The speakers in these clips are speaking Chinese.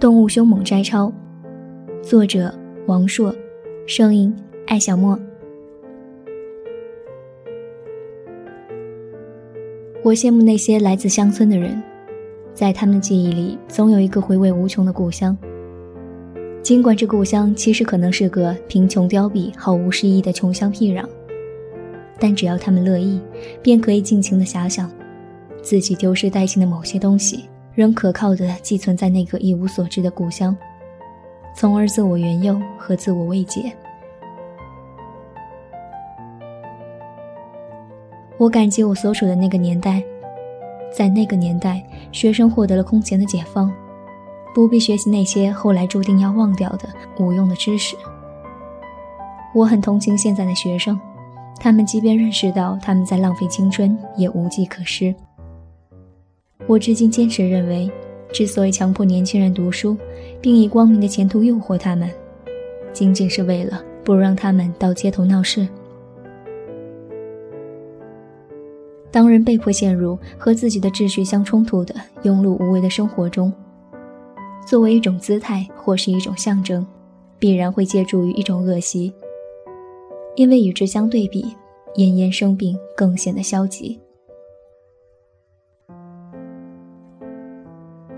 动物凶猛摘抄，作者王硕，声音艾小莫。我羡慕那些来自乡村的人，在他们的记忆里，总有一个回味无穷的故乡。尽管这故乡其实可能是个贫穷凋敝、毫无诗意的穷乡僻壤，但只要他们乐意，便可以尽情的遐想，自己丢失殆尽的某些东西。仍可靠的寄存在那个一无所知的故乡，从而自我援诱和自我慰藉。我感激我所处的那个年代，在那个年代，学生获得了空前的解放，不必学习那些后来注定要忘掉的无用的知识。我很同情现在的学生，他们即便认识到他们在浪费青春，也无计可施。我至今坚持认为，之所以强迫年轻人读书，并以光明的前途诱惑他们，仅仅是为了不让他们到街头闹事。当人被迫陷入和自己的秩序相冲突的庸碌无为的生活中，作为一种姿态或是一种象征，必然会借助于一种恶习，因为与之相对比，炎炎生病更显得消极。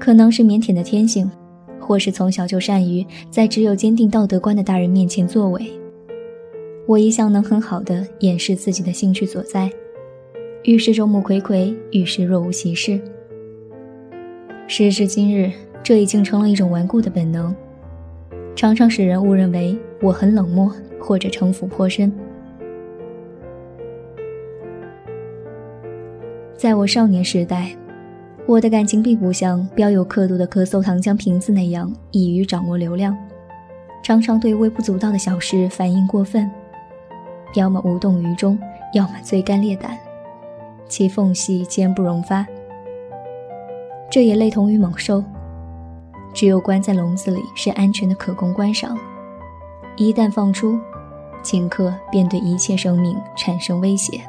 可能是腼腆的天性，或是从小就善于在只有坚定道德观的大人面前作伪。我一向能很好的掩饰自己的兴趣所在，遇事众目睽睽，遇事若无其事。时至今日，这已经成了一种顽固的本能，常常使人误认为我很冷漠或者城府颇深。在我少年时代。我的感情并不像标有刻度的咳嗽糖浆瓶子那样易于掌握流量，常常对微不足道的小事反应过分，要么无动于衷，要么罪干裂胆，其缝隙坚不容发。这也类同于猛兽，只有关在笼子里是安全的，可供观赏；一旦放出，顷刻便对一切生命产生威胁。